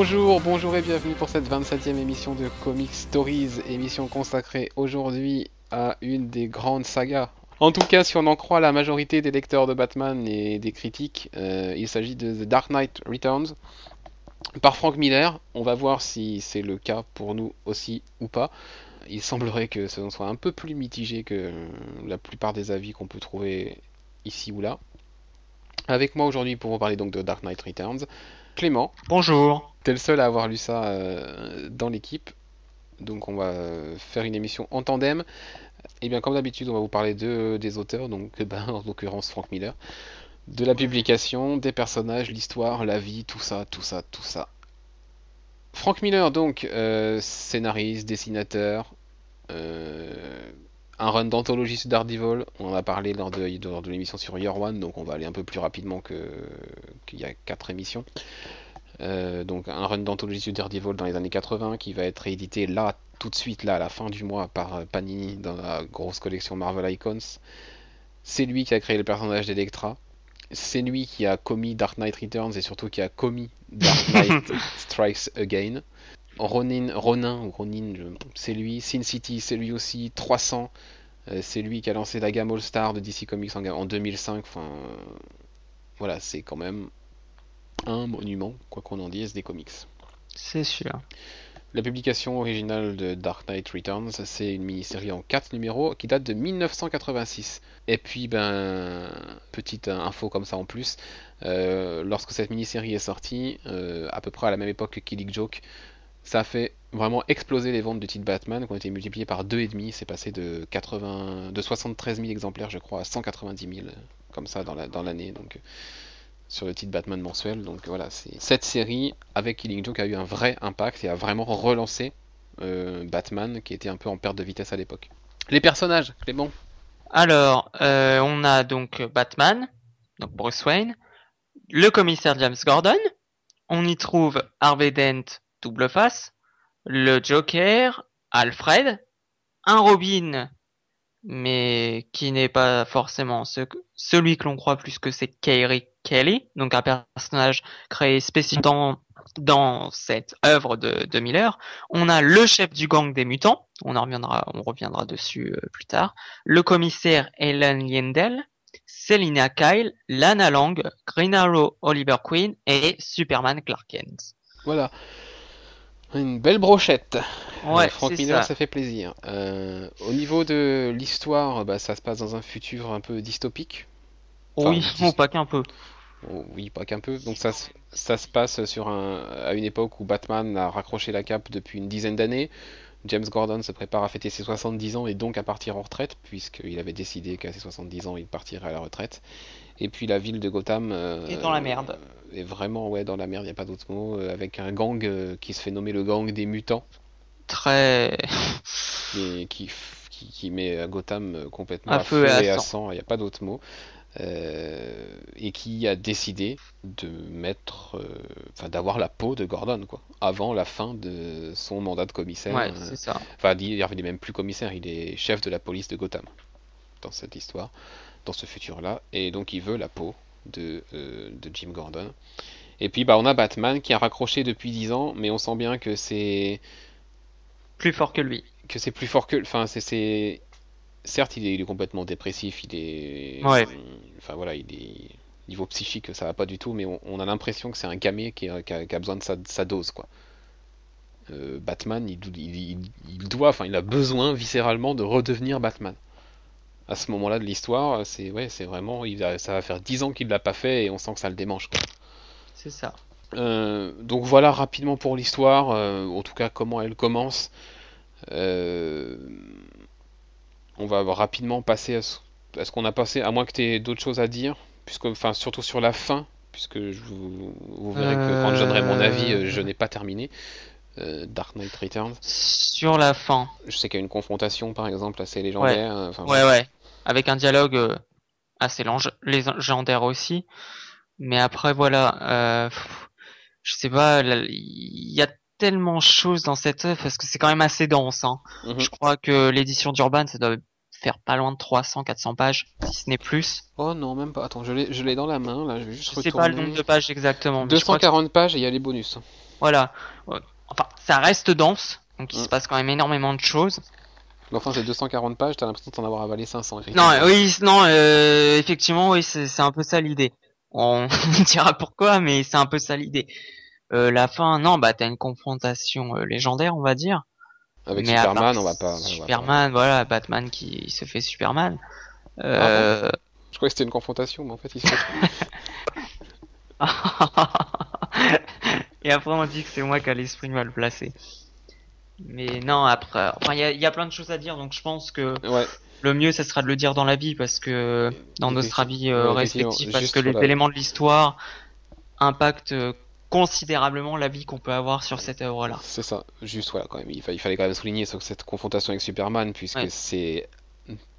Bonjour, bonjour et bienvenue pour cette 27e émission de Comic Stories, émission consacrée aujourd'hui à une des grandes sagas. En tout cas, si on en croit la majorité des lecteurs de Batman et des critiques, euh, il s'agit de The Dark Knight Returns par Frank Miller. On va voir si c'est le cas pour nous aussi ou pas. Il semblerait que ce soit un peu plus mitigé que la plupart des avis qu'on peut trouver ici ou là. Avec moi aujourd'hui pour vous parler donc de Dark Knight Returns, Clément. Bonjour. T'es le seul à avoir lu ça euh, dans l'équipe. Donc on va faire une émission en tandem. Et bien comme d'habitude on va vous parler de, des auteurs, donc ben, en l'occurrence Frank Miller, de la publication, des personnages, l'histoire, la vie, tout ça, tout ça, tout ça. Frank Miller donc, euh, scénariste, dessinateur, euh, un run d'anthologie sur Daredevil, on en a parlé lors de, l'émission sur Year One, donc on va aller un peu plus rapidement qu'il y a quatre émissions. Euh, donc un run d'anthologie sur Daredevil dans les années 80 qui va être réédité là, tout de suite, là, à la fin du mois par euh, Panini dans la grosse collection Marvel Icons. C'est lui qui a créé le personnage d'Electra. C'est lui qui a commis Dark Knight Returns et surtout qui a commis Dark Knight Strikes Again. Ronin, Ronin ou Ronin, c'est lui. Sin City, c'est lui aussi. 300, euh, c'est lui qui a lancé la gamme All Star de DC Comics en, en 2005. Enfin, voilà, c'est quand même un monument, quoi qu'on en dise, des comics. C'est sûr. La publication originale de Dark Knight Returns, c'est une mini-série en 4 numéros qui date de 1986. Et puis, ben, petite info comme ça en plus, euh, lorsque cette mini-série est sortie, euh, à peu près à la même époque que Killing Joke, ça a fait vraiment exploser les ventes de titres Batman, qui ont été multipliées par 2,5. C'est passé de, 80, de 73 000 exemplaires, je crois, à 190 000, comme ça, dans la- dans l'année. euh, sur le titre Batman mensuel. Donc voilà, cette série avec Killing Joke a eu un vrai impact et a vraiment relancé euh, Batman qui était un peu en perte de vitesse à l'époque. Les personnages, Clément? Alors, euh, on a donc Batman, donc Bruce Wayne, le commissaire James Gordon, on y trouve Harvey Dent, double face, le Joker, Alfred, un Robin, mais qui n'est pas forcément celui que l'on croit plus que c'est Kerry Kelly, donc un personnage créé spécifiquement dans cette œuvre de, de Miller. On a le chef du gang des mutants, on en reviendra, on reviendra dessus euh, plus tard. Le commissaire Helen Liendel, Selina Kyle, Lana Lang, Green Arrow Oliver Queen et Superman Clark Kent. Voilà. Une belle brochette. Ouais, Euh, Frank c'est Miller, ça. ça fait plaisir. Euh, au niveau de l'histoire, bah, ça se passe dans un futur un peu dystopique. Enfin, oui, pas qu'un peu. Oh, oui, pas qu'un peu. Donc ça, se- ça se passe sur un, à une époque où Batman a raccroché la cape depuis une dizaine d'années. James Gordon se prépare à fêter ses 70 ans et donc à partir en retraite, puisqu'il avait décidé qu'à ses 70 ans, il partirait à la retraite. Et puis la ville de Gotham euh, Et dans la merde. Est vraiment ouais, dans la merde, il n'y a pas d'autre mot, euh, avec un gang euh, qui se fait nommer le gang des mutants, Très et qui, qui, qui met Gotham euh, complètement À feu et à sang. il n'y a pas d'autre mot. Euh, et qui a décidé de mettre, euh, enfin d'avoir la peau de Gordon quoi, avant la fin de son mandat de commissaire. ouais, c'est ça. Enfin, il il est même plus commissaire, il est chef de la police de Gotham dans cette histoire, dans ce futur-là, et donc il veut la peau de, euh, de Jim Gordon. Et puis bah on a Batman qui a raccroché depuis 10 ans, mais on sent bien que c'est Plus fort que lui. que c'est plus fort que, enfin c'est certes il est, il est complètement dépressif, il est, Ouais. enfin voilà il est niveau psychique ça va pas du tout, mais on, on a l'impression que c'est un camé qui a, qui a- qui a besoin de sa, de sa dose quoi. Euh, Batman il- il doit, enfin il a besoin viscéralement de redevenir Batman. À ce moment-là de l'histoire, c'est ouais c'est vraiment, il a- ça va faire 10 ans qu'il l'a pas fait et on sent que ça le démange. C'est ça. Euh, donc voilà rapidement pour l'histoire, euh, en tout cas comment elle commence. Euh, on va rapidement passer à ce, à ce qu'on a passé, à moins que tu aies d'autres choses à dire, puisque, enfin surtout sur la fin, puisque je vous, vous verrez que quand je donnerai mon avis, je n'ai pas terminé. Dark Knight Returns. Sur la fin. Je sais qu'il y a une confrontation par exemple assez légendaire. enfin, Ouais, ouais. Avec un dialogue euh, assez légendaire aussi. Mais après, voilà. Euh, je sais pas, il y a tellement de choses dans cette œuvre parce que c'est quand même assez dense. Hein. Mhm. Je crois que l'édition d'Urban, ça doit faire pas loin de 300, 400 pages, si ce n'est plus. Oh non, même pas. Attends, je l'ai dans la main là, je vais juste Je sais pas le nombre de pages exactement. mais je crois que- 240 pages et il y a les bonus. Voilà. Enfin, ça reste dense, donc il Mm. se passe quand même énormément de choses. Enfin, c'est 240 pages, t'as l'impression d'en avoir avalé 500. Non, effectivement. oui, non, euh, effectivement, oui, c'est un peu ça l'idée. On dira pourquoi, mais c'est un peu ça l'idée. Euh, la fin, non, bah t'as une confrontation euh, légendaire, on va dire. Avec Mais Superman, on va pas. on va pas- Superman, voilà, Batman qui se fait Superman. Euh... Je croyais que c'était une confrontation, mais en fait, il se fait. Et après on dit que c'est moi qui a l'esprit mal placé. Mais non, après, enfin il y y a plein de choses à dire, donc je pense que Ouais, le mieux ça sera de le dire dans la vie parce que dans notre avis euh, respectifs, parce que les éléments de l'histoire impactent euh, considérablement la vie qu'on peut avoir sur cette œuvre-là. c'est ça. Juste, voilà, quand même. Il, fa- il fallait quand même souligner sur cette confrontation avec Superman, puisque Ouais. c'est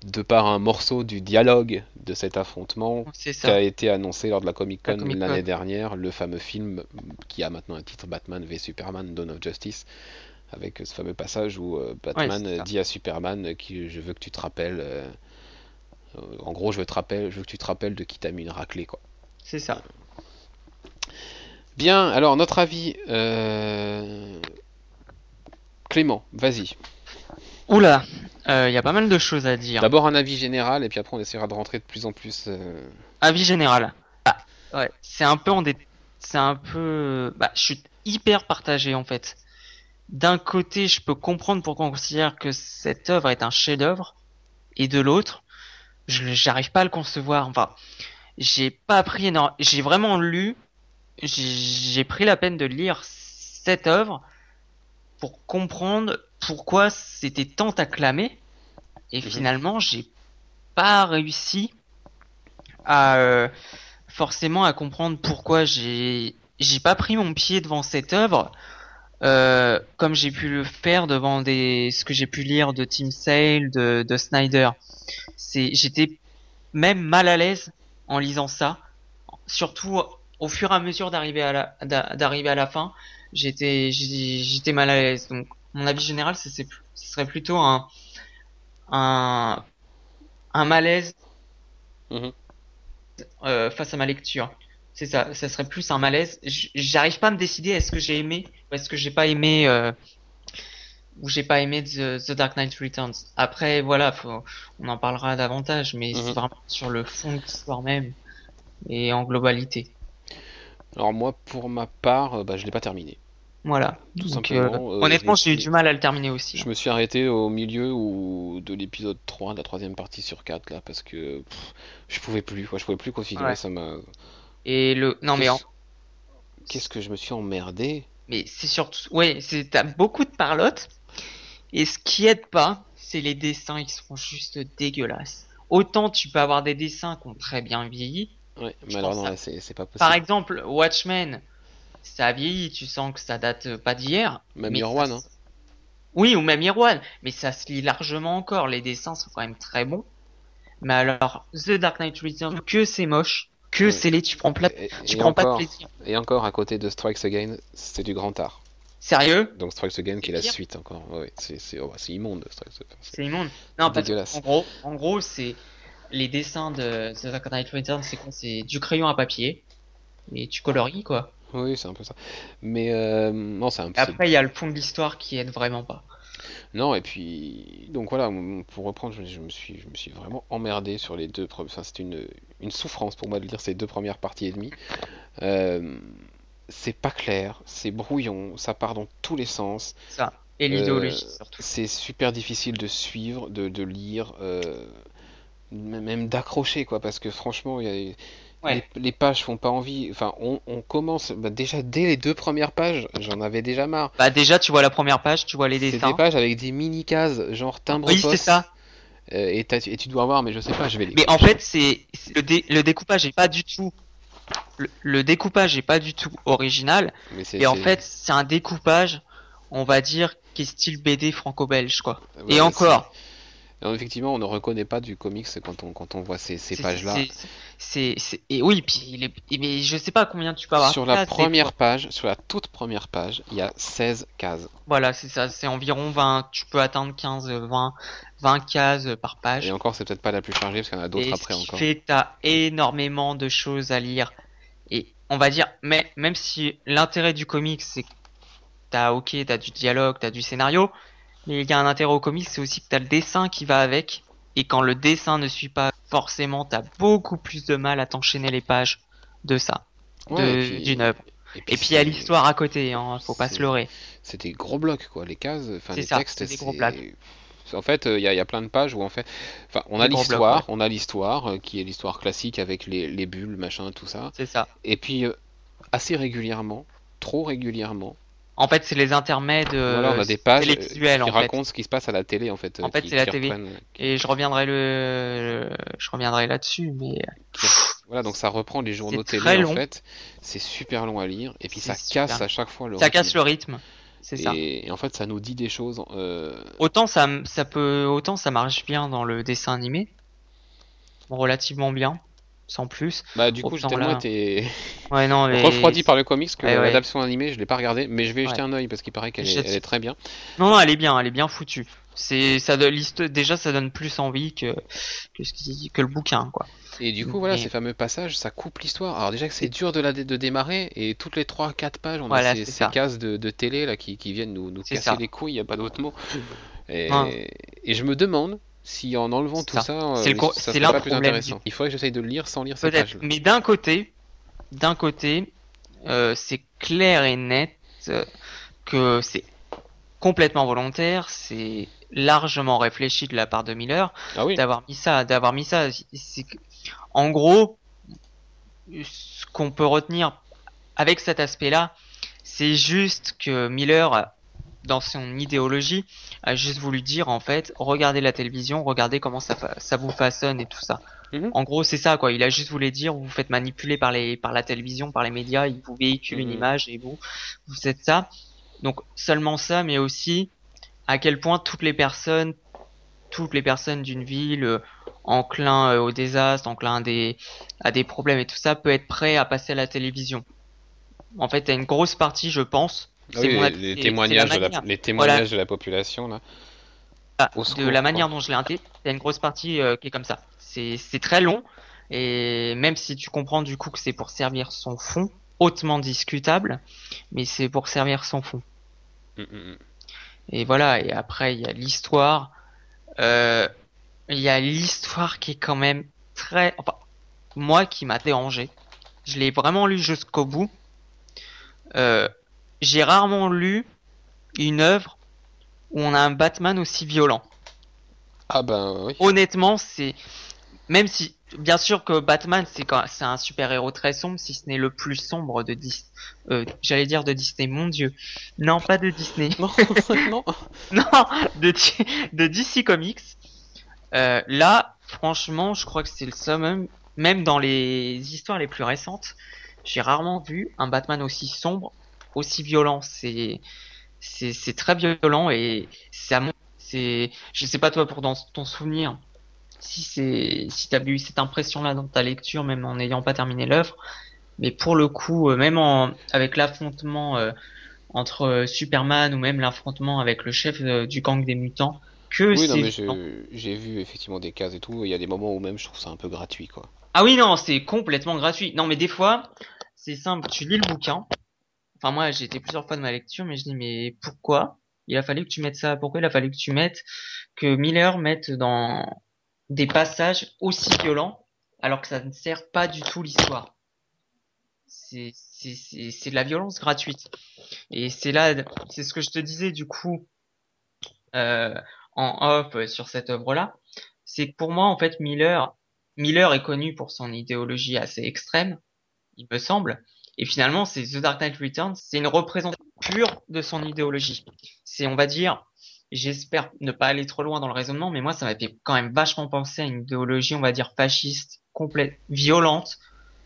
de par un morceau du dialogue de cet affrontement qui a été annoncé lors de la Comic Con l'année dernière, le fameux film qui a maintenant un titre Batman v Superman Dawn of Justice, avec ce fameux passage où euh, Batman dit à Superman qui je veux que tu te rappelles, euh, en gros je veux te rappelle, je veux que tu te rappelles de qui t'a mis une raclée quoi. C'est ça. Bien, alors notre avis, euh, Clément, vas-y. Oula, euh, il y a pas mal de choses à dire. D'abord un avis général et puis après on essaiera de rentrer de plus en plus. euh, Avis général. Ah, ouais, c'est un peu en dé... c'est un peu bah je suis hyper partagé en fait. D'un côté, je peux comprendre pourquoi on considère que cette œuvre est un chef-d'œuvre et de l'autre, je j'arrive pas à le concevoir. Enfin, j'ai pas appris j'ai vraiment lu j'ai j'ai pris la peine de lire cette œuvre pour comprendre pourquoi c'était tant acclamé et Mhm. finalement, j'ai pas réussi à euh, forcément à comprendre pourquoi j'ai j'ai pas pris mon pied devant cette œuvre euh, comme j'ai pu le faire devant des ce que j'ai pu lire de Tim Sale de, de Snyder c'est j'étais même mal à l'aise en lisant ça surtout au fur et à mesure d'arriver à la d'a- d'arriver à la fin j'étais j'étais mal à l'aise donc mon avis général c'est ce serait plutôt un un un malaise Mhm. euh, face à ma lecture. C'est ça, ça serait plus un malaise. J'arrive pas à me décider est-ce que j'ai aimé ou est-ce que j'ai pas aimé euh, ou j'ai pas aimé The, The Dark Knight Returns. Après voilà, faut, on en parlera davantage, mais Mhm. c'est vraiment sur le fond de l'histoire même et en globalité. Alors moi pour ma part, euh, bah, je l'ai pas terminé. Voilà. Tout Donc, simplement, euh, honnêtement, j'ai eu du mal à le terminer aussi. Je me suis arrêté au milieu ou de l'épisode 3 de la troisième partie sur 4 là parce que pff, je pouvais plus quoi, je pouvais plus continuer, Ouais. ça m'a Et le non mais en- Qu'est-ce- que je me suis emmerdé Mais c'est surtout, ouais, c'est t'as beaucoup de parlotte. Et ce qui aide pas, c'est les dessins, ils sont juste dégueulasses. Autant tu peux avoir des dessins qui ont très bien vieilli. Ouais, mais alors non, ça. c'est pas possible. Par exemple, Watchmen, ça a vieilli, tu sens que ça date pas d'hier. Même ça se- hein. Oui, ou même One, mais ça se lit largement encore. Les dessins sont quand même très bons. Mais alors, The Dark Knight Returns, que c'est moche, que c'est laid, tu prends, Et, tu et prends pas de plaisir. et encore à côté de Strikes Again, c'est du grand art. Sérieux? Donc Strikes Again qui est la pire. suite encore. Ouais, c'est oh, c'est immonde Strikes Again. C'est- immonde. Non, dégueulasse. en gros, en gros, c'est les dessins de The Dark Knight Returns, c'est quoi? C'est du crayon à papier et tu coloris quoi. Oui, c'est un peu ça. Mais euh, non, c'est un peu. après, il y a le fond de l'histoire qui aide vraiment pas. Non, et puis donc voilà, pour reprendre, je, je me suis, je me suis vraiment emmerdé sur les deux premières. Enfin, c'était une, une souffrance pour moi de lire ces deux premières parties et demie. Euh, c'est pas clair, c'est brouillon, ça part dans tous les sens. Ça. Et Euh, l'idéologie surtout. C'est super difficile de suivre, de, de lire, euh, même d'accrocher quoi, parce que franchement, il y a- Ouais. les, les pages font pas envie. Enfin, on, on commence bah, déjà dès les deux premières pages, j'en avais déjà marre. Bah déjà, tu vois la première page, tu vois les C'est dessins. des pages avec des mini cases, genre timbre Oui, c'est ça. Euh, et, tu dois voir, mais je sais pas, je vais les. Mais en fait, c'est c'est- le, dé- le découpage est pas du tout. Le, le découpage est pas du tout original. Mais c'est- Et en c'est- fait, c'est un découpage, on va dire, qui est style BD franco-belge quoi. ouais, Et encore. Non, effectivement, on ne reconnaît pas du comics quand on, quand on voit ces, pages-là. c'est- et oui, puis il est, et mais je sais pas combien tu peux avoir. Sur la première page, sur la toute première page, il y a 16 cases. Voilà, c'est ça, c'est environ 20, tu peux atteindre 15, 20, 20 cases par page. Et encore, c'est peut-être pas la plus chargée parce qu'il y en a d'autres après ce qui encore. fait que t'as énormément de choses à lire. Et on va dire, mais, même si l'intérêt du comics, c'est t'as ok, t'as du dialogue, t'as du scénario, mais il y a un intérêt au comics, c'est aussi que t'as le dessin qui va avec, et quand le dessin ne suit pas forcément, t'as beaucoup plus de mal à t'enchaîner les pages de ça, d'une œuvre. Et puis il y a l'histoire à côté, hein, faut pas se leurrer. C'est des gros blocs quoi, les cases, enfin les ça, textes, c'est gros blocs. En fait, il y, a plein de pages où on fait, enfin, on a l'histoire, on a l'histoire qui est l'histoire classique avec les, les, bulles, machin, tout ça. C'est ça. Et puis euh, assez régulièrement, trop régulièrement. En fait, c'est les intermèdes voilà, on a des pages qui racontent ce qui se passe à la télé en fait. En fait, c'est la télé. Et je reviendrai le, je reviendrai là-dessus, mais. Voilà, donc ça reprend les journaux télé en fait. C'est super long à lire et puis ça casse à chaque fois le. Ça casse le rythme. C'est ça. Et en fait, ça nous dit des choses. Euh... Autant ça, ça peut, autant ça marche bien dans le dessin animé, relativement bien sans plus. Bah du coup j'ai tellement été ouais, non, mais... refroidi par le comics que l'adaptation animée je l'ai pas regardé, mais je vais jeter un oeil parce qu'il paraît qu'elle est, très bien. Non non elle est bien, elle est bien foutue. C'est ça liste déjà ça donne plus envie que que, ce que le bouquin quoi. Et du coup voilà ces fameux passages ça coupe l'histoire. Alors déjà que c'est dur de la de démarrer et toutes les 3-4 pages on a ces, cases de, de, télé là qui, qui viennent nous, nous casser les couilles, il y a pas d'autre mot. Et, et je me demande si en enlevant tout ça, c'est euh, ça pas plus intéressant. Il faudrait que j'essaye de le lire sans lire cette page. Mais d'un côté, d'un côté, euh, c'est clair et net euh, que c'est complètement volontaire, c'est largement réfléchi de la part de Miller ah d'avoir mis ça, d'avoir mis ça. En gros, ce qu'on peut retenir avec cet aspect-là, c'est juste que Miller dans son idéologie, a juste voulu dire en fait, regardez la télévision, regardez comment ça, ça vous façonne et tout ça. Mhm. En gros, c'est ça quoi. Il a juste voulu dire, vous vous faites manipuler par les, par la télévision, par les médias, ils vous véhiculent une mhm. image et vous, vous êtes ça. Donc seulement ça, mais aussi à quel point toutes les personnes, toutes les personnes d'une ville euh, enclin euh, au désastre, enclin à des, à des problèmes et tout ça, peut être prêt à passer à la télévision. En fait, il y a une grosse partie, je pense, ah les, témoignages de la, les témoignages de la population là. Ah, de la manière dont je l'ai intégré, il y a une grosse partie euh, qui est comme ça. C'est très long et même si tu comprends du coup que c'est pour servir son fond, hautement discutable, mais c'est pour servir son fond. Mm, mm, mm. Et voilà, et après il y a l'histoire. Euh, il y a l'histoire qui est quand même très... Enfin, moi qui m'a dérangé. Je l'ai vraiment lu jusqu'au bout. Euh, j'ai rarement lu une œuvre où on a un Batman aussi violent. Ah ben oui. Honnêtement, c'est même si bien sûr que Batman c'est c'est un super héros très sombre, si ce n'est le plus sombre de Disney. Euh, j'allais dire de Disney, mon Dieu. Non, pas de Disney. non, non. non, de de DC Comics. Euh, là, franchement, je crois que c'est le summum. Même dans les histoires les plus récentes, j'ai rarement vu un Batman aussi sombre aussi violent. C'est c'est très violent et ça c'est je sais pas toi pour dans ton souvenir si c'est si t'as eu cette impression là dans ta lecture même en n'ayant pas terminé l'œuvre. Mais pour le coup euh, même en avec l'affrontement euh, entre euh, Superman ou même l'affrontement avec le chef du gang des mutants que oui, j'ai vu effectivement des cases et tout il y a des moments où même je trouve ça un peu gratuit quoi. Ah oui non c'est complètement gratuit. Non mais des fois c'est simple tu lis le bouquin Enfin, moi, j'ai été plusieurs fois de ma lecture, mais je dis, mais pourquoi il a fallu que tu mettes ça? Pourquoi il a fallu que tu mettes que Miller mette dans des passages aussi violents alors que ça ne sert pas du tout l'histoire? C'est de la violence gratuite. Et c'est là, c'est ce que je te disais du coup euh, en off sur cette œuvre-là, c'est que pour moi en fait Miller, Miller est connu pour son idéologie assez extrême, il me semble, et finalement, c'est The Dark Knight Returns, c'est une représentation pure de son idéologie. C'est, on va dire, j'espère ne pas aller trop loin dans le raisonnement, mais moi, ça m'a fait quand même vachement penser à une idéologie, on va dire, fasciste, complète, violente,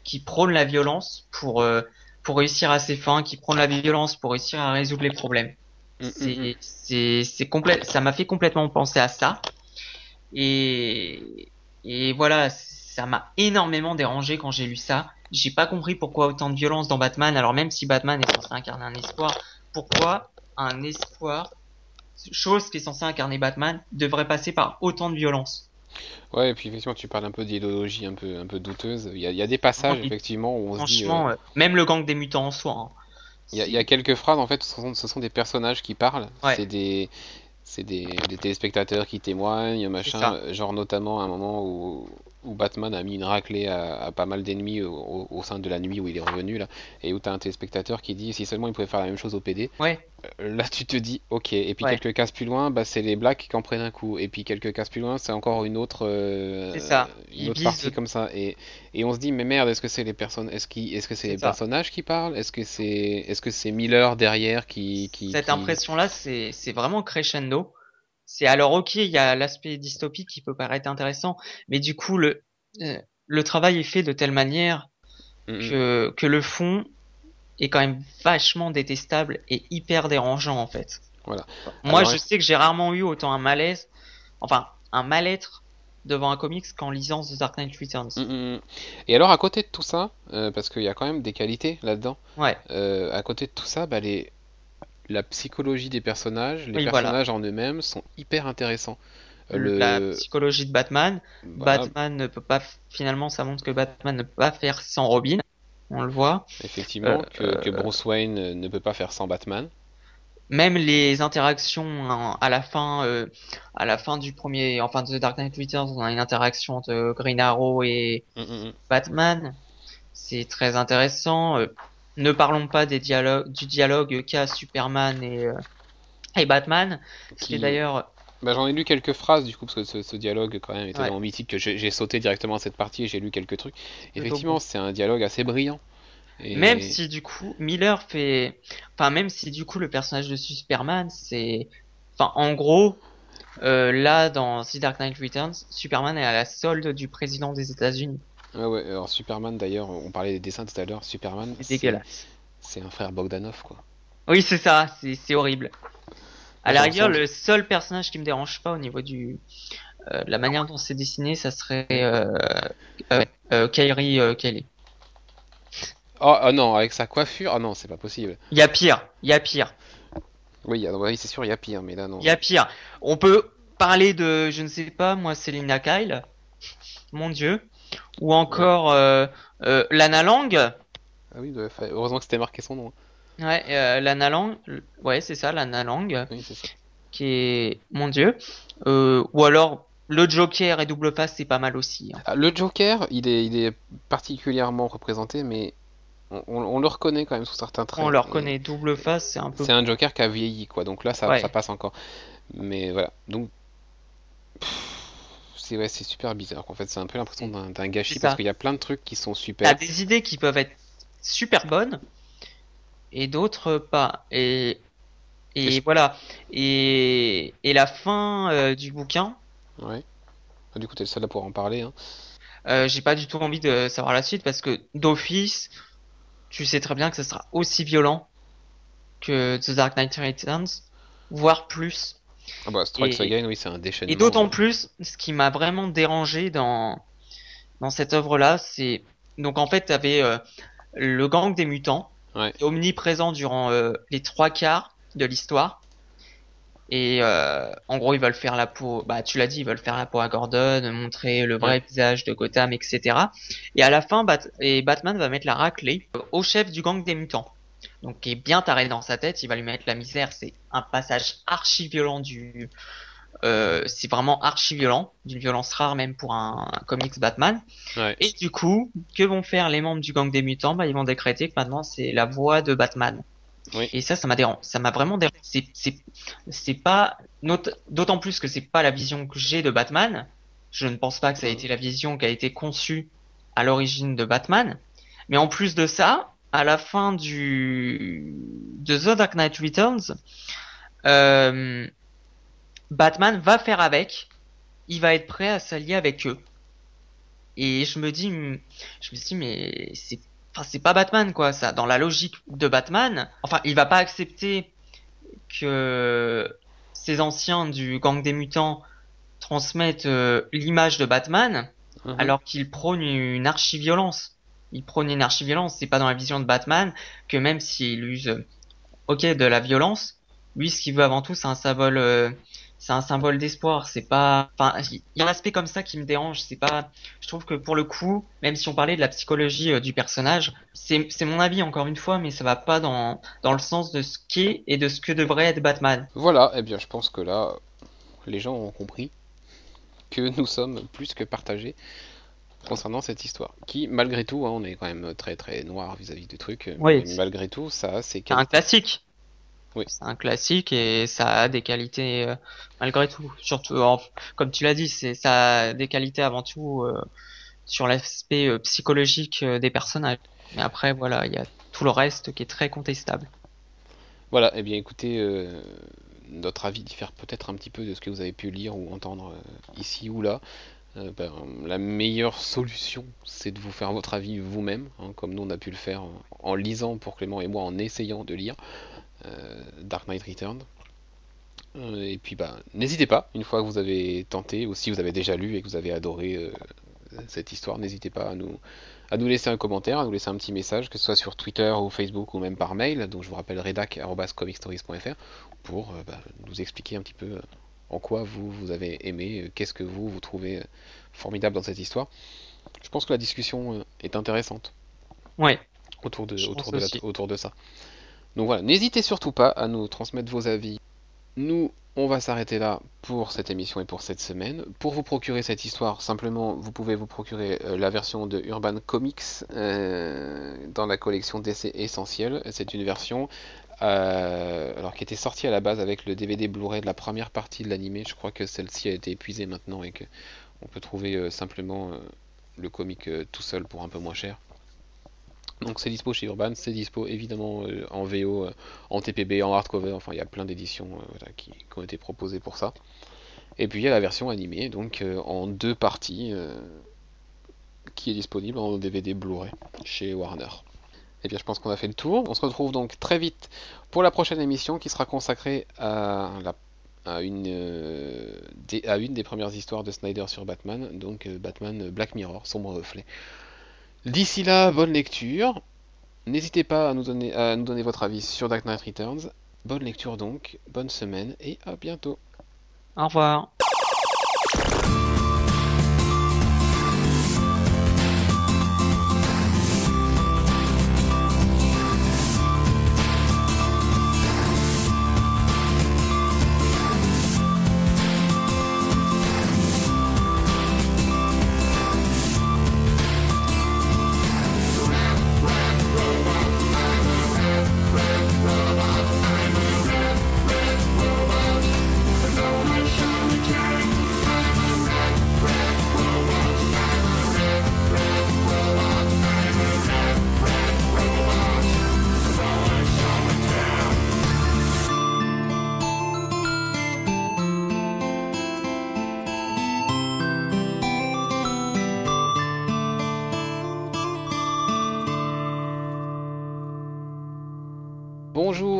qui prône la violence pour, euh, pour réussir à ses fins, qui prône la violence pour réussir à résoudre les problèmes. Mm, mm, c'est, mm. c'est, c'est complet, ça m'a fait complètement penser à ça. Et, et voilà, ça m'a énormément dérangé quand j'ai lu ça j'ai pas compris pourquoi autant de violence dans Batman. Alors même si Batman est censé incarner un espoir, pourquoi un espoir, chose qui est censée incarner Batman, devrait passer par autant de violence? Ouais, et puis effectivement, tu parles un peu d'idéologie un peu, un peu douteuse. Il y a, il y a des passages, effectivement, où on se dit. Franchement, euh, même le gang des mutants en soi. Hein. Il y, a- il y a quelques phrases, en fait, ce sont, ce sont des personnages qui parlent. Ouais. C'est des, c'est des, des téléspectateurs qui témoignent, machin. Genre notamment un moment où, où Batman a mis une raclée à, à pas mal d'ennemis au, sein de la nuit où il est revenu, là. Et où t'as un téléspectateur qui dit si seulement il pouvait faire la même chose au PD. Ouais, Euh, Là, tu te dis, ok. Et puis ouais, quelques cases plus loin, bah, c'est les Blacks qui en prennent un coup. Et puis quelques cases plus loin, c'est encore une autre, euh, ça. une autre partie comme ça. Et, et on se dit, mais merde, est-ce que c'est les personnes, est-ce qui, est-ce que c'est les ça. personnages qui parlent? Est-ce que c'est, est-ce que c'est Miller derrière qui, qui, Cette qui... impression-là, c'est c'est vraiment crescendo. C'est alors ok, il y a l'aspect dystopique qui peut paraître intéressant, mais du coup le euh, le travail est fait de telle manière que que le fond est quand même vachement détestable et hyper dérangeant en fait. Voilà. Moi, Alors, je sais que j'ai rarement eu autant un malaise, enfin un mal-être devant un comics qu'en lisant The Dark Knight Returns. mm. Et alors, à côté de tout ça, euh, parce qu'il y a quand même des qualités là-dedans, Ouais, euh, à côté de tout ça, bah, les, la psychologie des personnages, les oui, voilà. personnages en eux-mêmes sont hyper intéressants. Euh, La psychologie de Batman. voilà, Batman ne peut pas, finalement, ça montre que Batman ne peut pas faire sans Robin. On le voit. Euh, effectivement, que, que euh, Bruce Wayne euh, ne peut pas faire sans Batman. même les interactions hein, à la fin, euh, à la fin du premier, enfin de The Dark Knight Returns, on a une interaction entre Green Arrow et Mm, mm, mm. Batman. C'est très intéressant. Ne parlons pas des dialogues, du dialogue qu'a Superman et, euh, et Batman. Qui est Qui, d'ailleurs, bah, j'en ai lu quelques phrases du coup, parce que ce, ce dialogue quand même est ouais, tellement mythique que j'ai sauté directement à cette partie et j'ai lu quelques trucs. Effectivement, c'est un dialogue assez brillant. Même Et si du coup Miller fait, enfin même si du coup le personnage de Superman, c'est, enfin en gros, euh, là dans The Dark Knight Returns, Superman est à la solde du président des États-Unis. Ouais, ouais, alors Superman d'ailleurs, on parlait des dessins tout à l'heure, Superman, C'est c'est dégueulasse. c'est un frère Bogdanov quoi. Oui, c'est ça, c'est horrible. À la rigueur, le seul personnage qui me dérange pas au niveau du euh, de la manière dont c'est dessiné, ça serait euh, euh, euh, Kyrie euh, Kelly. Oh, ah non, avec sa coiffure, ah non, c'est pas possible. Il y a pire, il y a pire, Oui, il c'est sûr, il y a pire, mais là il non. y a pire. On peut parler de, je ne sais pas, moi, Selina Kyle, mon Dieu, ou Ouais. encore euh, euh, Lana Lang. Ah oui, heureusement que c'était marqué son nom. hein. Ouais, euh, Lana Lang, ouais, c'est ça, Lana Lang, Oui, c'est ça. qui est, mon Dieu. Euh, ou alors le Joker et Double Face, c'est pas mal aussi. hein. Ah, le Joker, il est, il est particulièrement représenté, mais on, on- on le reconnaît quand même sous certains On traits. le Et reconnaît, Double Face, c'est un peu, c'est un Joker qui a vieilli, quoi. Donc là, ça, ça ouais, passe encore. Mais voilà. Donc, c'est ouais, c'est super bizarre. En fait, c'est un peu l'impression d'un gâchis parce qu'il y a plein de trucs qui sont T'as super. des idées qui peuvent être super bonnes et d'autres pas. Et Et voilà. Et, et la fin euh, du bouquin, Ouais. Ah, Du coup, t'es le seul à pouvoir en parler, hein. euh, j'ai pas du tout envie de savoir la suite parce que d'office, tu sais très bien que ce sera aussi violent que The Dark Knight Returns, voire plus. Ah bah, Strikes Et, Again, oui, c'est un et déchaînement. d'autant euh. plus, ce qui m'a vraiment dérangé dans, dans cette œuvre-là, c'est donc en fait, t'avais euh, le gang des mutants Ouais. omniprésent durant euh, les trois quarts de l'histoire. Et euh, en gros, ils veulent faire la peau, bah tu l'as dit, ils veulent faire la peau à Gordon, montrer le vrai Ouais. visage de Gotham, etc. Et à la fin, Bat et Batman va mettre la raclée au chef du gang des mutants. Donc, qui est bien taré dans sa tête, il va lui mettre la misère. C'est un passage archi violent du, euh, c'est vraiment archi violent, d'une violence rare même pour un, un comics Batman. Ouais. Et du coup, que vont faire les membres du gang des mutants? Bah, ils vont décréter que maintenant c'est la voix de Batman. Oui. Et ça, ça m'a dérangé. Ça m'a vraiment dérangé. C'est, pas, d'autant plus que c'est pas la vision que j'ai de Batman. Je ne pense pas que ça a été la vision qui a été conçue à l'origine de Batman. Mais en plus de ça, à la fin du, de The Dark Knight Returns, euh, Batman va faire avec. Il va être prêt à s'allier avec eux. Et je me dis, hmm, je me dis, mais c'est, enfin, c'est pas Batman, quoi, ça. Dans la logique de Batman, enfin, il va pas accepter que ces anciens du gang des mutants transmettent euh, l'image de Batman, Mhm. alors qu'il prône une archi-violence. Il prône une archi-violence. C'est pas dans la vision de Batman que même s'il use, euh, ok, de la violence, lui, ce qu'il veut avant tout, c'est un symbole, euh, c'est un symbole d'espoir. C'est pas, enfin, il y a un aspect comme ça qui me dérange. C'est pas, je trouve que pour le coup, même si on parlait de la psychologie euh, du personnage, c'est c'est mon avis encore une fois, mais ça va pas dans dans le sens de ce qu'est et de ce que devrait être Batman. Voilà, eh bien je pense que là, les gens ont compris que nous sommes plus que partagés concernant cette histoire. Qui, malgré tout, hein, on est quand même très très noir vis-à-vis du truc, Oui. mais malgré tout, ça C'est un classique. Oui. C'est un classique et ça a des qualités euh, malgré tout. Surtout, en- comme tu l'as dit, c'est ça a des qualités avant tout euh, sur l'aspect euh, psychologique des personnages. Mais après, voilà, il y a tout le reste qui est très contestable. Voilà, eh bien écoutez, notre avis diffère peut-être un petit peu de ce que vous avez pu lire ou entendre ici ou là. Euh, ben, la meilleure solution, c'est de vous faire votre avis vous-même, hein, comme nous on a pu le faire en, lisant pour Clément et moi, en essayant de lire euh, Dark Knight Returns. Euh, et puis bah, n'hésitez pas, une fois que vous avez tenté, ou si vous avez déjà lu et que vous avez adoré euh, cette histoire, n'hésitez pas à nous, laisser un commentaire, à nous laisser un petit message, que ce soit sur Twitter ou Facebook ou même par mail. Donc je vous rappelle redac@comicstories.fr pour bah, nous expliquer un petit peu en quoi vous vous avez aimé, euh, qu'est-ce que vous vous trouvez euh, formidable dans cette histoire. Je pense que la discussion euh, est intéressante Ouais. autour de, autour de, la- autour de ça. Donc voilà, n'hésitez surtout pas à nous transmettre vos avis. Nous, on va s'arrêter là pour cette émission et pour cette semaine. Pour vous procurer cette histoire, simplement, vous pouvez vous procurer euh, la version de Urban Comics euh, dans la collection DC Essentiel. C'est une version euh, alors qui était sortie à la base avec le DVD Blu-ray de la première partie de l'animé. Je crois que celle-ci a été épuisée maintenant et que on peut trouver euh, simplement euh, le comic tout seul pour un peu moins cher. Donc c'est dispo chez Urban, c'est dispo évidemment en VO, en TPB, en hardcover, enfin il y a plein d'éditions qui, ont été proposées pour ça. Et puis il y a la version animée, donc en deux parties, qui est disponible en DVD Blu-ray chez Warner. Et bien je pense qu'on a fait le tour. On se retrouve donc très vite pour la prochaine émission qui sera consacrée à, euh, une des premières histoires de Snyder sur Batman, donc euh, Batman Black Mirror, sombre reflet. D'ici là, bonne lecture. N'hésitez pas à nous donner votre avis sur Dark Knight Returns. Bonne lecture donc, bonne semaine et à bientôt. Au revoir.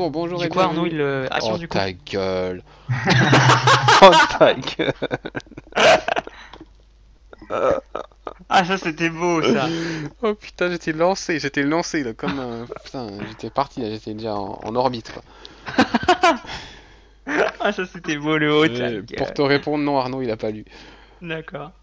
Bonjour, bonjour Du coup, Arnaud, bienvenue. il euh, assure Oh du coup. ta gueule Oh ta gueule Ah, ça c'était beau ça. Oh putain, j'étais lancé, j'étais lancé là, comme un... Putain, j'étais parti là, j'étais déjà en, en orbite quoi. ah, ça c'était beau le haut. Euh, pour te répondre, non Arnaud, il a pas lu. D'accord.